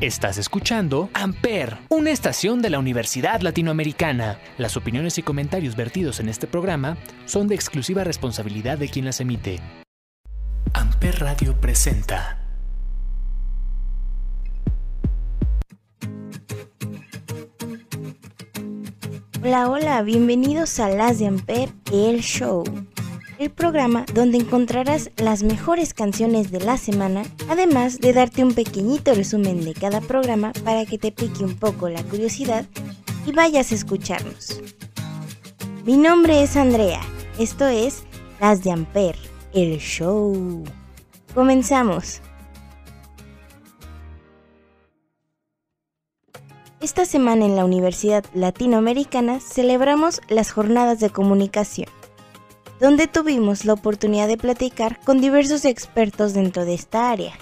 Estás escuchando Amper, una estación de la Universidad Latinoamericana. Las opiniones y comentarios vertidos en este programa son de exclusiva responsabilidad de quien las emite. Amper Radio presenta. Hola, hola, bienvenidos a Las de Amper, el show el programa donde encontrarás las mejores canciones de la semana, además de darte un pequeñito resumen de cada programa para que te pique un poco la curiosidad y vayas a escucharnos. Mi nombre es Andrea, esto es Las de Amper, el show. Comenzamos. Esta semana en la Universidad Latinoamericana celebramos las jornadas de comunicación donde tuvimos la oportunidad de platicar con diversos expertos dentro de esta área.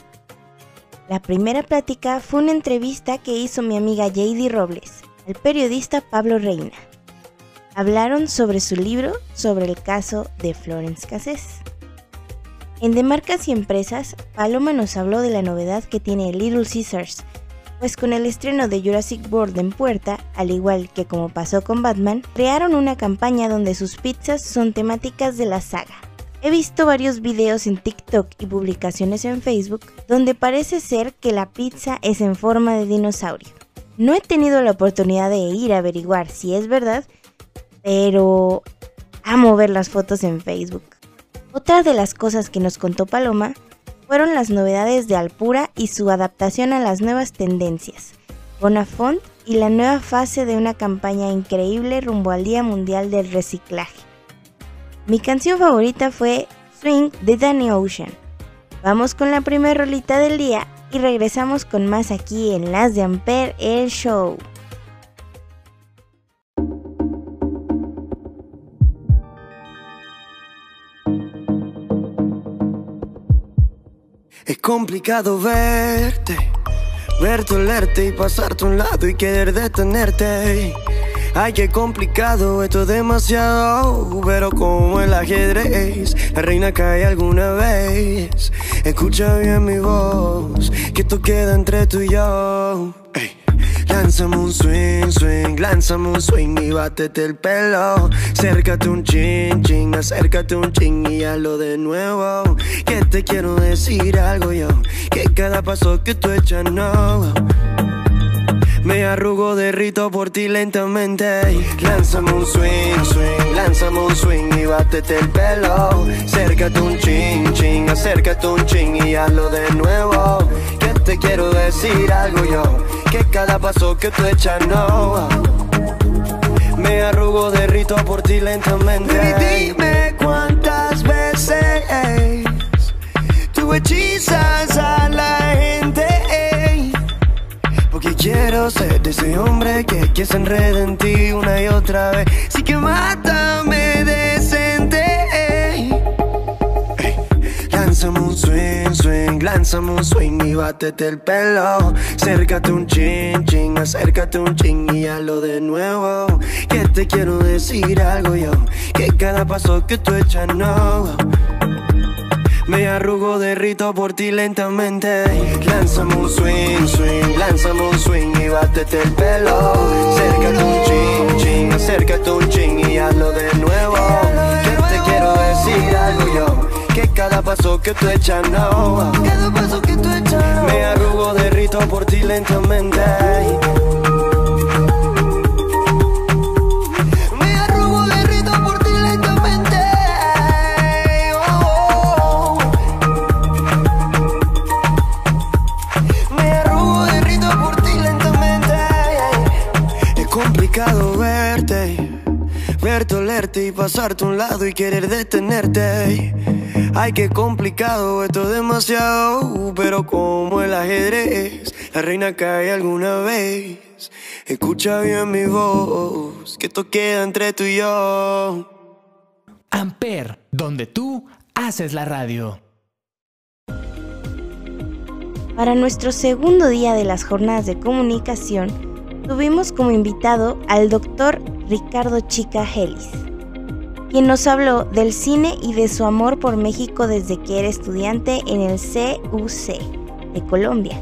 La primera plática fue una entrevista que hizo mi amiga JD Robles al periodista Pablo Reina. Hablaron sobre su libro sobre el caso de Florence Cassés. En De Marcas y Empresas, Paloma nos habló de la novedad que tiene Little Caesars, pues con el estreno de Jurassic World en puerta, al igual que como pasó con Batman, crearon una campaña donde sus pizzas son temáticas de la saga. He visto varios videos en TikTok y publicaciones en Facebook donde parece ser que la pizza es en forma de dinosaurio. No he tenido la oportunidad de ir a averiguar si es verdad, pero amo ver las fotos en Facebook. Otra de las cosas que nos contó Paloma fueron las novedades de Alpura y su adaptación a las nuevas tendencias, Bonafont y la nueva fase de una campaña increíble rumbo al Día Mundial del Reciclaje. Mi canción favorita fue Swing de Danny Ocean. Vamos con la primera rolita del día y regresamos con más aquí en Las de Ampere el Show. Es complicado verte, verte, olerte y pasarte a un lado y querer detenerte. Ay, qué complicado, esto es demasiado, pero como el ajedrez, la reina cae alguna vez. Escucha bien mi voz, que esto queda entre tú y yo. Lánzame un swing, swing, lánzame un swing y bátete el pelo. Acércate un ching, ching, acércate un ching y hazlo de nuevo. Que te quiero decir algo yo, que cada paso que tú echas no. Me arrugo, derrito por ti lentamente. Lánzame un swing, swing, lánzame un swing y bátete el pelo. Acércate un ching, ching, acércate un ching y hazlo de nuevo. Que te quiero decir algo yo, que cada paso que tú echas no. Me arrugo, derrito por ti lentamente. Y dime cuántas veces quiero ser de ese hombre que, que se en ti una y otra vez. Sí que mátame decente. Lánzame un swing, swing, lánzame un swing y bátete el pelo. Acércate un ching, ching, acércate un ching y hazlo de nuevo. Que te quiero decir algo yo, que cada paso que tú echas no. Me arrugo, derrito por ti lentamente. Lánzame un swing, swing, lánzame un swing y bátete el pelo. Acércate un ching, ching, acércate un ching y hazlo de nuevo. Que te quiero decir algo yo, que cada paso que tú echas no. Cada paso que tú echas Me arrugo, derrito por ti lentamente. Verte, y pasarte a un lado y querer detenerte. Ay, qué complicado, esto es demasiado, pero como el ajedrez, la reina cae alguna vez. Escucha bien mi voz, que esto queda entre tú y yo. Amper, donde tú haces la radio. Para nuestro segundo día de las jornadas de comunicación, tuvimos como invitado al doctor Ricardo Chica Helis, quien nos habló del cine y de su amor por México desde que era estudiante en el CUC de Colombia.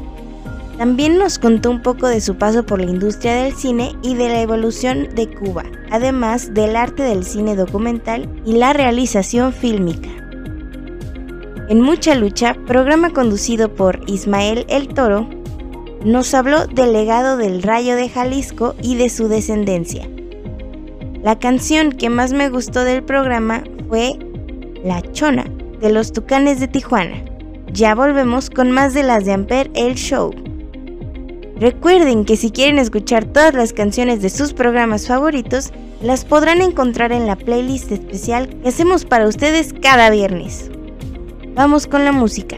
También nos contó un poco de su paso por la industria del cine y de la evolución de Cuba, además del arte del cine documental y la realización fílmica. En Mucha Lucha, programa conducido por Ismael El Toro, nos habló del legado del Rayo de Jalisco y de su descendencia. La canción que más me gustó del programa fue La Chona, de los Tucanes de Tijuana. Ya volvemos con más de las de Amper El Show. Recuerden que si quieren escuchar todas las canciones de sus programas favoritos, las podrán encontrar en la playlist especial que hacemos para ustedes cada viernes. Vamos con la música.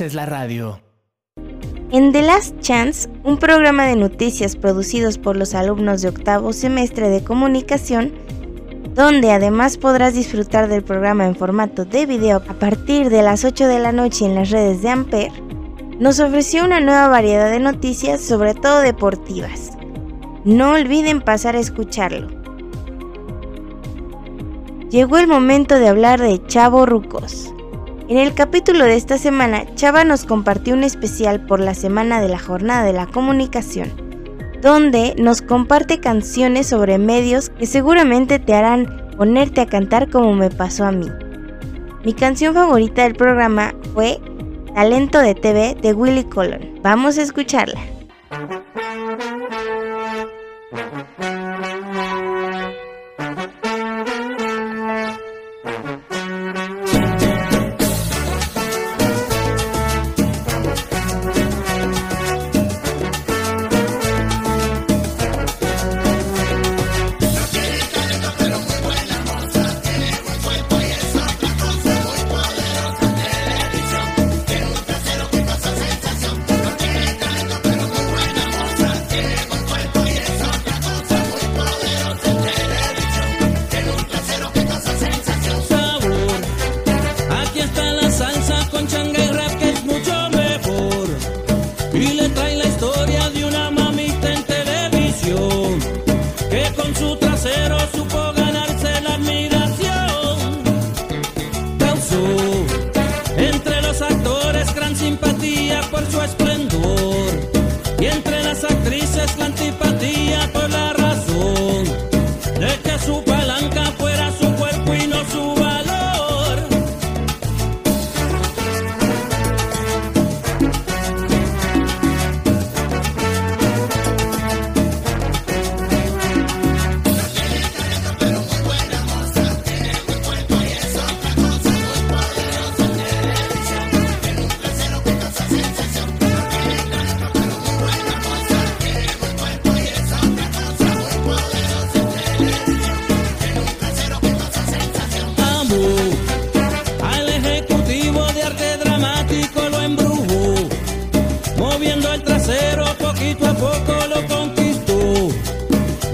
Es la radio. En The Last Chance, un programa de noticias producidos por los alumnos de octavo semestre de comunicación, donde además podrás disfrutar del programa en formato de video a partir de las 8 de la noche en las redes de Amper, nos ofreció una nueva variedad de noticias, sobre todo deportivas. No olviden pasar a escucharlo. Llegó el momento de hablar de Chavo Rucos. En el capítulo de esta semana, Chava nos compartió un especial por la semana de la Jornada de la Comunicación, donde nos comparte canciones sobre medios que seguramente te harán ponerte a cantar como me pasó a mí. Mi canción favorita del programa fue Talento de TV de Willy Colon. Vamos a escucharla.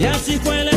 Y así fue la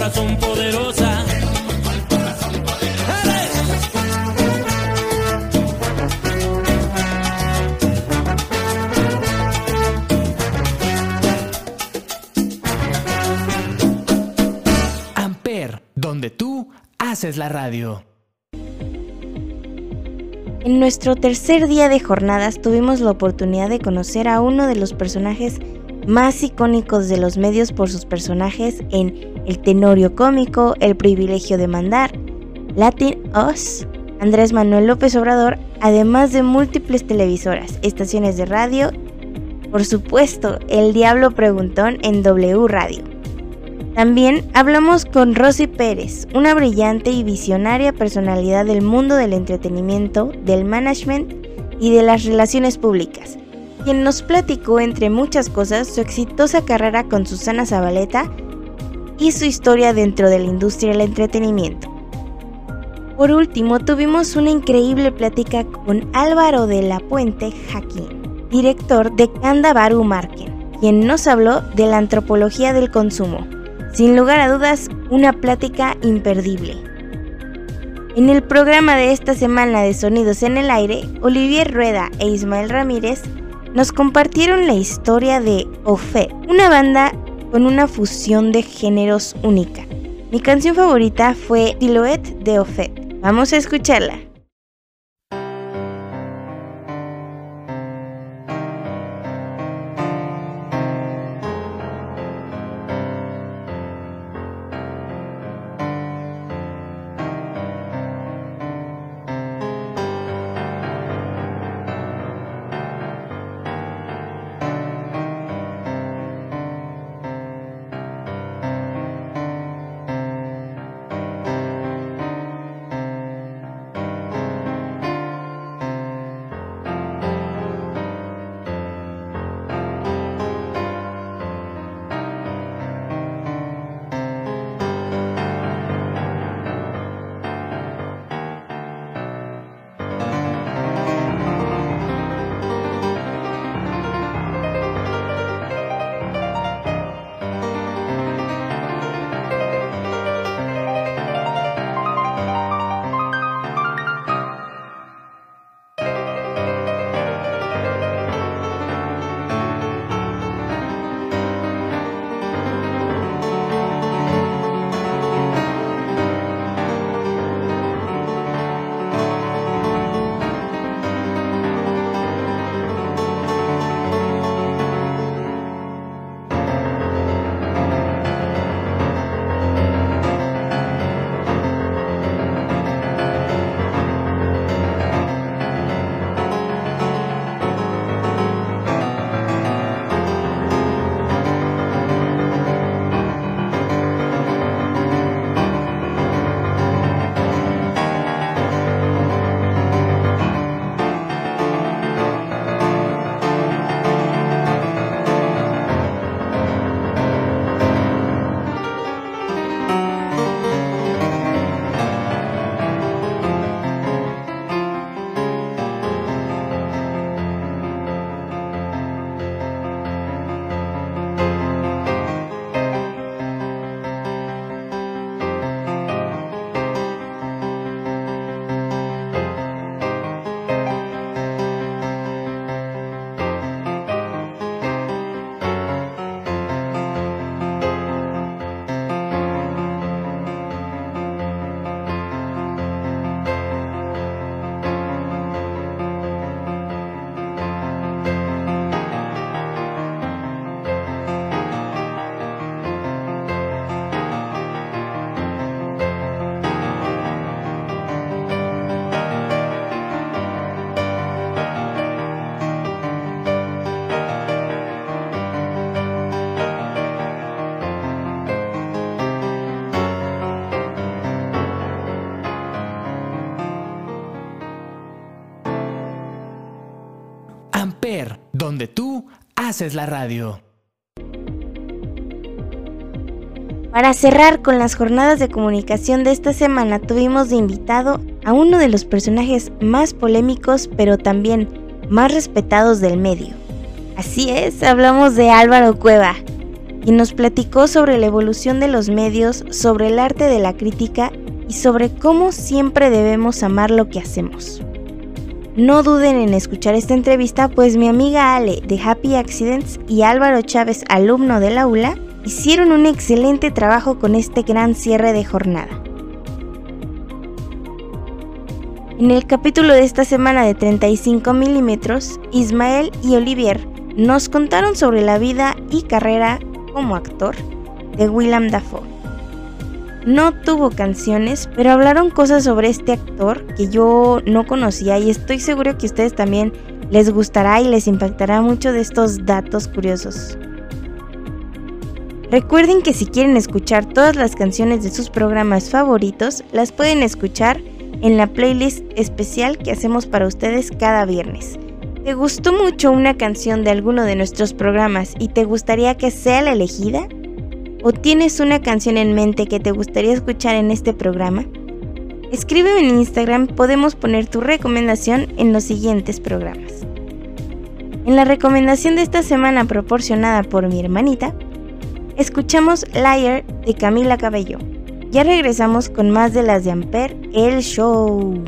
razón poderosa. Amper, donde tú haces la radio. En nuestro tercer día de jornadas tuvimos la oportunidad de conocer a uno de los personajes más icónicos de los medios por sus personajes en El Tenorio Cómico, El Privilegio de Mandar, Latin Us, Andrés Manuel López Obrador, además de múltiples televisoras, estaciones de radio, por supuesto, El Diablo Preguntón en W Radio. También hablamos con Rosy Pérez, una brillante y visionaria personalidad del mundo del entretenimiento, del management y de las relaciones públicas, quien nos platicó entre muchas cosas su exitosa carrera con Susana Zabaleta y su historia dentro de la industria del entretenimiento. Por último, tuvimos una increíble plática con Álvaro de la Puente Jaquín, director de Candabaru Marken, quien nos habló de la antropología del consumo. Sin lugar a dudas, una plática imperdible. En el programa de esta semana de Sonidos en el Aire, Olivier Rueda e Ismael Ramírez nos compartieron la historia de Ofet, una banda con una fusión de géneros única. Mi canción favorita fue Silhouette de Ofet. Vamos a escucharla. Haces la radio. Para cerrar con las jornadas de comunicación de esta semana tuvimos de invitado a uno de los personajes más polémicos pero también más respetados del medio. Así es, hablamos de Álvaro Cueva, quien nos platicó sobre la evolución de los medios, sobre el arte de la crítica y sobre cómo siempre debemos amar lo que hacemos. No duden en escuchar esta entrevista, pues mi amiga Ale de Happy Accidents y Álvaro Chávez, alumno del aula, hicieron un excelente trabajo con este gran cierre de jornada. En el capítulo de esta semana de 35 milímetros, Ismael y Olivier nos contaron sobre la vida y carrera como actor de Willem Dafoe. No tuvo canciones, pero hablaron cosas sobre este actor que yo no conocía y estoy seguro que ustedes también les gustará y les impactará mucho de estos datos curiosos. Recuerden que si quieren escuchar todas las canciones de sus programas favoritos, las pueden escuchar en la playlist especial que hacemos para ustedes cada viernes. ¿Te gustó mucho una canción de alguno de nuestros programas y te gustaría que sea la elegida? ¿O tienes una canción en mente que te gustaría escuchar en este programa? Escríbeme en Instagram, podemos poner tu recomendación en los siguientes programas. En la recomendación de esta semana proporcionada por mi hermanita, escuchamos Liar de Camila Cabello. Ya regresamos con más de las de Amper, el show.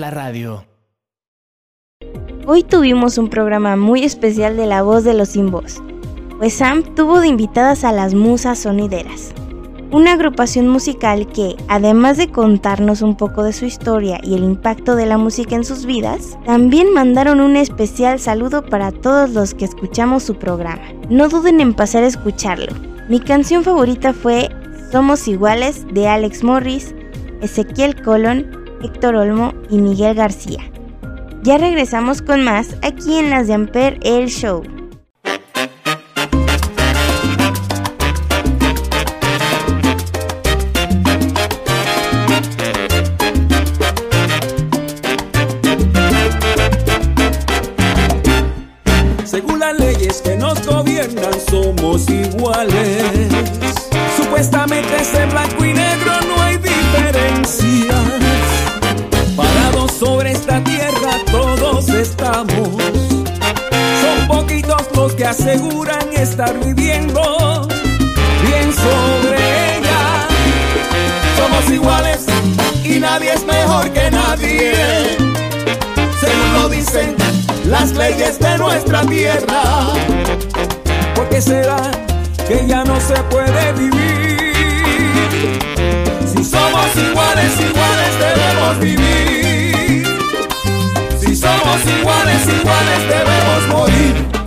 La radio. Hoy tuvimos un programa muy especial de La Voz de los Sin Voz, pues Sam tuvo de invitadas a las Musas Sonideras, una agrupación musical que, además de contarnos un poco de su historia y el impacto de la música en sus vidas, también mandaron un especial saludo para todos los que escuchamos su programa. No duden en pasar a escucharlo. Mi canción favorita fue Somos Iguales de Alex Morris, Ezequiel Colón, Héctor Olmo y Miguel García. Ya regresamos con más aquí en las de Amper El Show. Estar viviendo bien sobre ella. Somos iguales y nadie es mejor que nadie. Según lo dicen las leyes de nuestra tierra. ¿Por qué será que ya no se puede vivir? Si somos iguales, iguales debemos vivir. Si somos iguales, iguales debemos morir.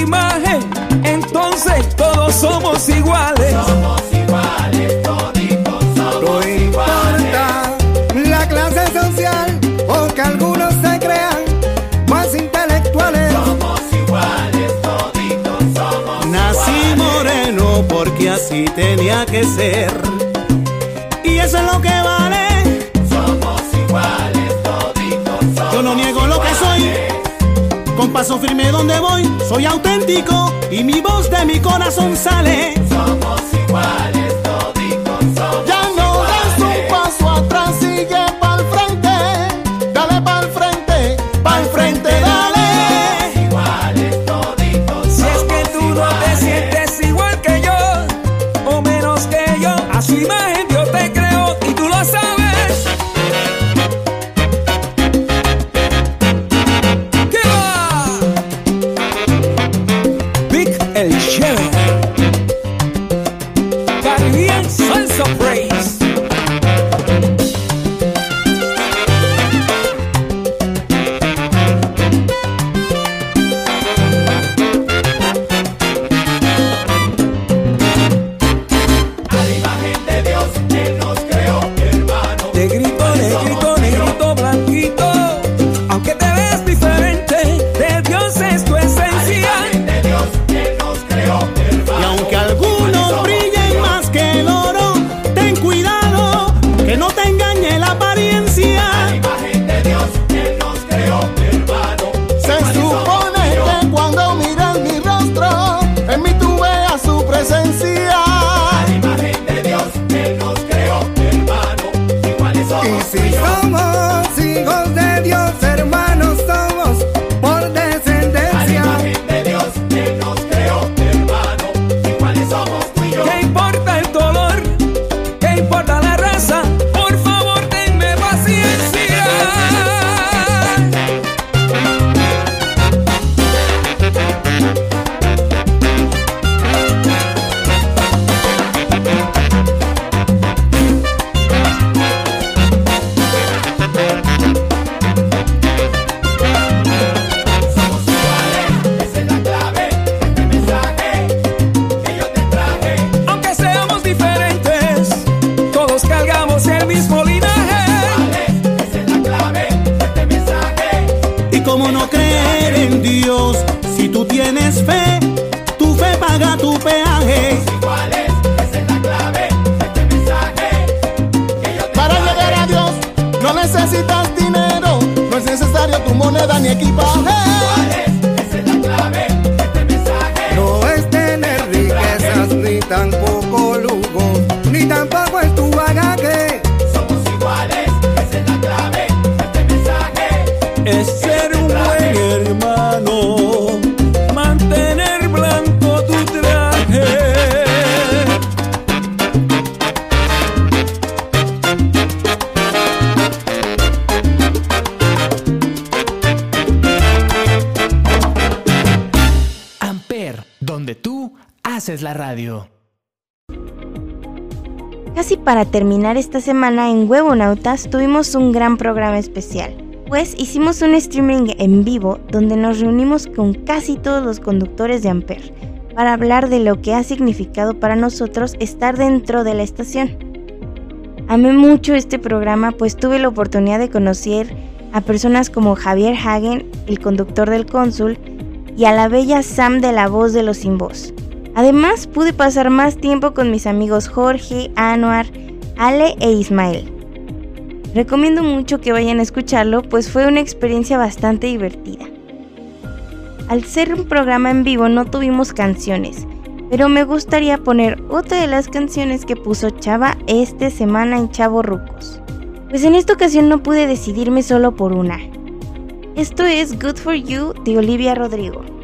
Imagen, entonces todos somos iguales. Somos iguales, toditos somos No importa la clase social o que algunos se crean más intelectuales. Somos iguales, toditos somos Nací moreno porque así tenía que ser. Y eso es lo que Paso firme donde voy, soy auténtico y mi voz de mi corazón sale. No creer en Dios, si tú tienes fe, tu fe paga tu peaje. Para llegar a Dios no necesitas dinero, no es necesario tu moneda ni equipaje. Para terminar esta semana en Huevonautas tuvimos un gran programa especial, pues hicimos un streaming en vivo donde nos reunimos con casi todos los conductores de Amper para hablar de lo que ha significado para nosotros estar dentro de la estación. Amé mucho este programa pues tuve la oportunidad de conocer a personas como Javier Hagen, el conductor del cónsul, y a la bella Sam de la voz de los sin voz. Además, pude pasar más tiempo con mis amigos Jorge, Anuar, Ale e Ismael. Recomiendo mucho que vayan a escucharlo, pues fue una experiencia bastante divertida. Al ser un programa en vivo no tuvimos canciones, pero me gustaría poner otra de las canciones que puso Chava esta semana en Chavo Rucos. Pues en esta ocasión no pude decidirme solo por una. Esto es Good for You de Olivia Rodrigo.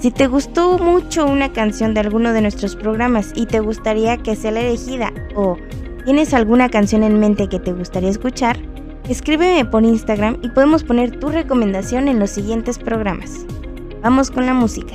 Si te gustó mucho una canción de alguno de nuestros programas y te gustaría que sea la elegida o tienes alguna canción en mente que te gustaría escuchar, escríbeme por Instagram y podemos poner tu recomendación en los siguientes programas. Vamos con la música.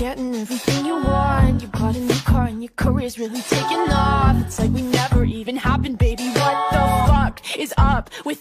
Getting everything you want. You bought a new car and your career's really taking off. It's like we never even happened, baby. What the fuck is up with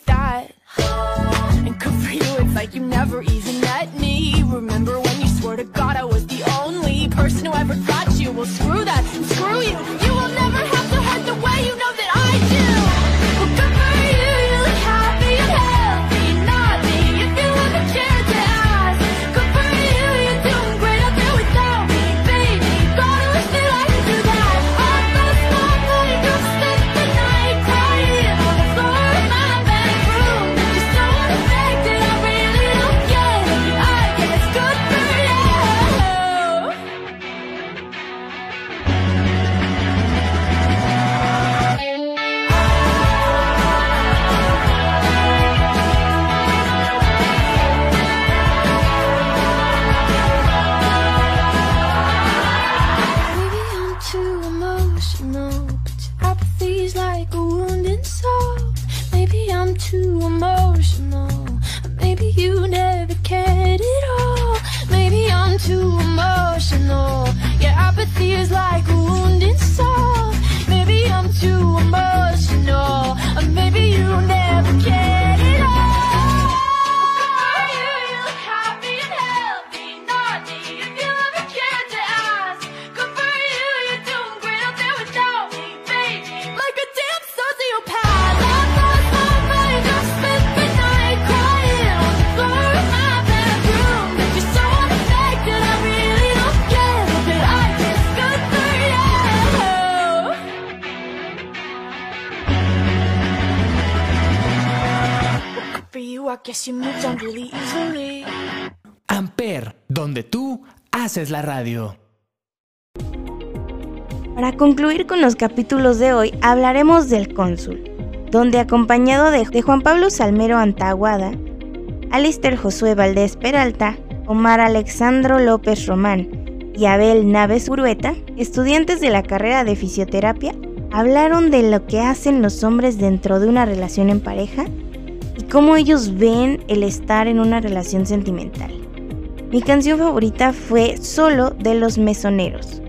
haces la radio. Para concluir con los capítulos de hoy, hablaremos del cónsul, donde acompañado de, Juan Pablo Salmero Antaguada, Alister Josué Valdés Peralta, Omar Alexandro López Román y Abel Naves Urueta, estudiantes de la carrera de fisioterapia, hablaron de lo que hacen los hombres dentro de una relación en pareja cómo ellos ven el estar en una relación sentimental. Mi canción favorita fue Solo de los Mesoneros.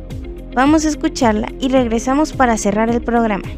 Vamos a escucharla y regresamos para cerrar el programa.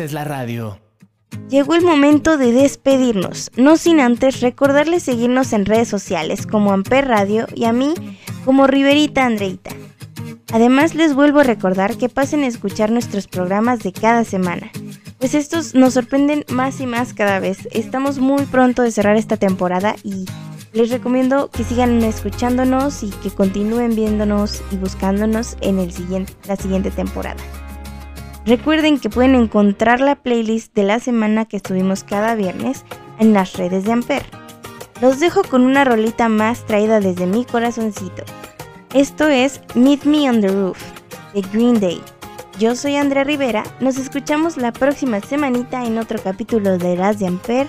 Haces la radio. Llegó el momento de despedirnos, no sin antes recordarles seguirnos en redes sociales como Amper Radio y a mí como Riverita Andreita. Además les vuelvo a recordar que pasen a escuchar nuestros programas de cada semana, pues estos nos sorprenden más y más cada vez. Estamos muy pronto de cerrar esta temporada y les recomiendo que sigan escuchándonos y que continúen viéndonos y buscándonos en la siguiente temporada. Recuerden que pueden encontrar la playlist de la semana que estuvimos cada viernes en las redes de Amper. Los dejo con una rolita más traída desde mi corazoncito. Esto es Meet Me on the Roof de Green Day. Yo soy Andrea Rivera, nos escuchamos la próxima semanita en otro capítulo de Las de Amper,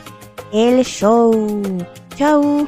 el show. Chau.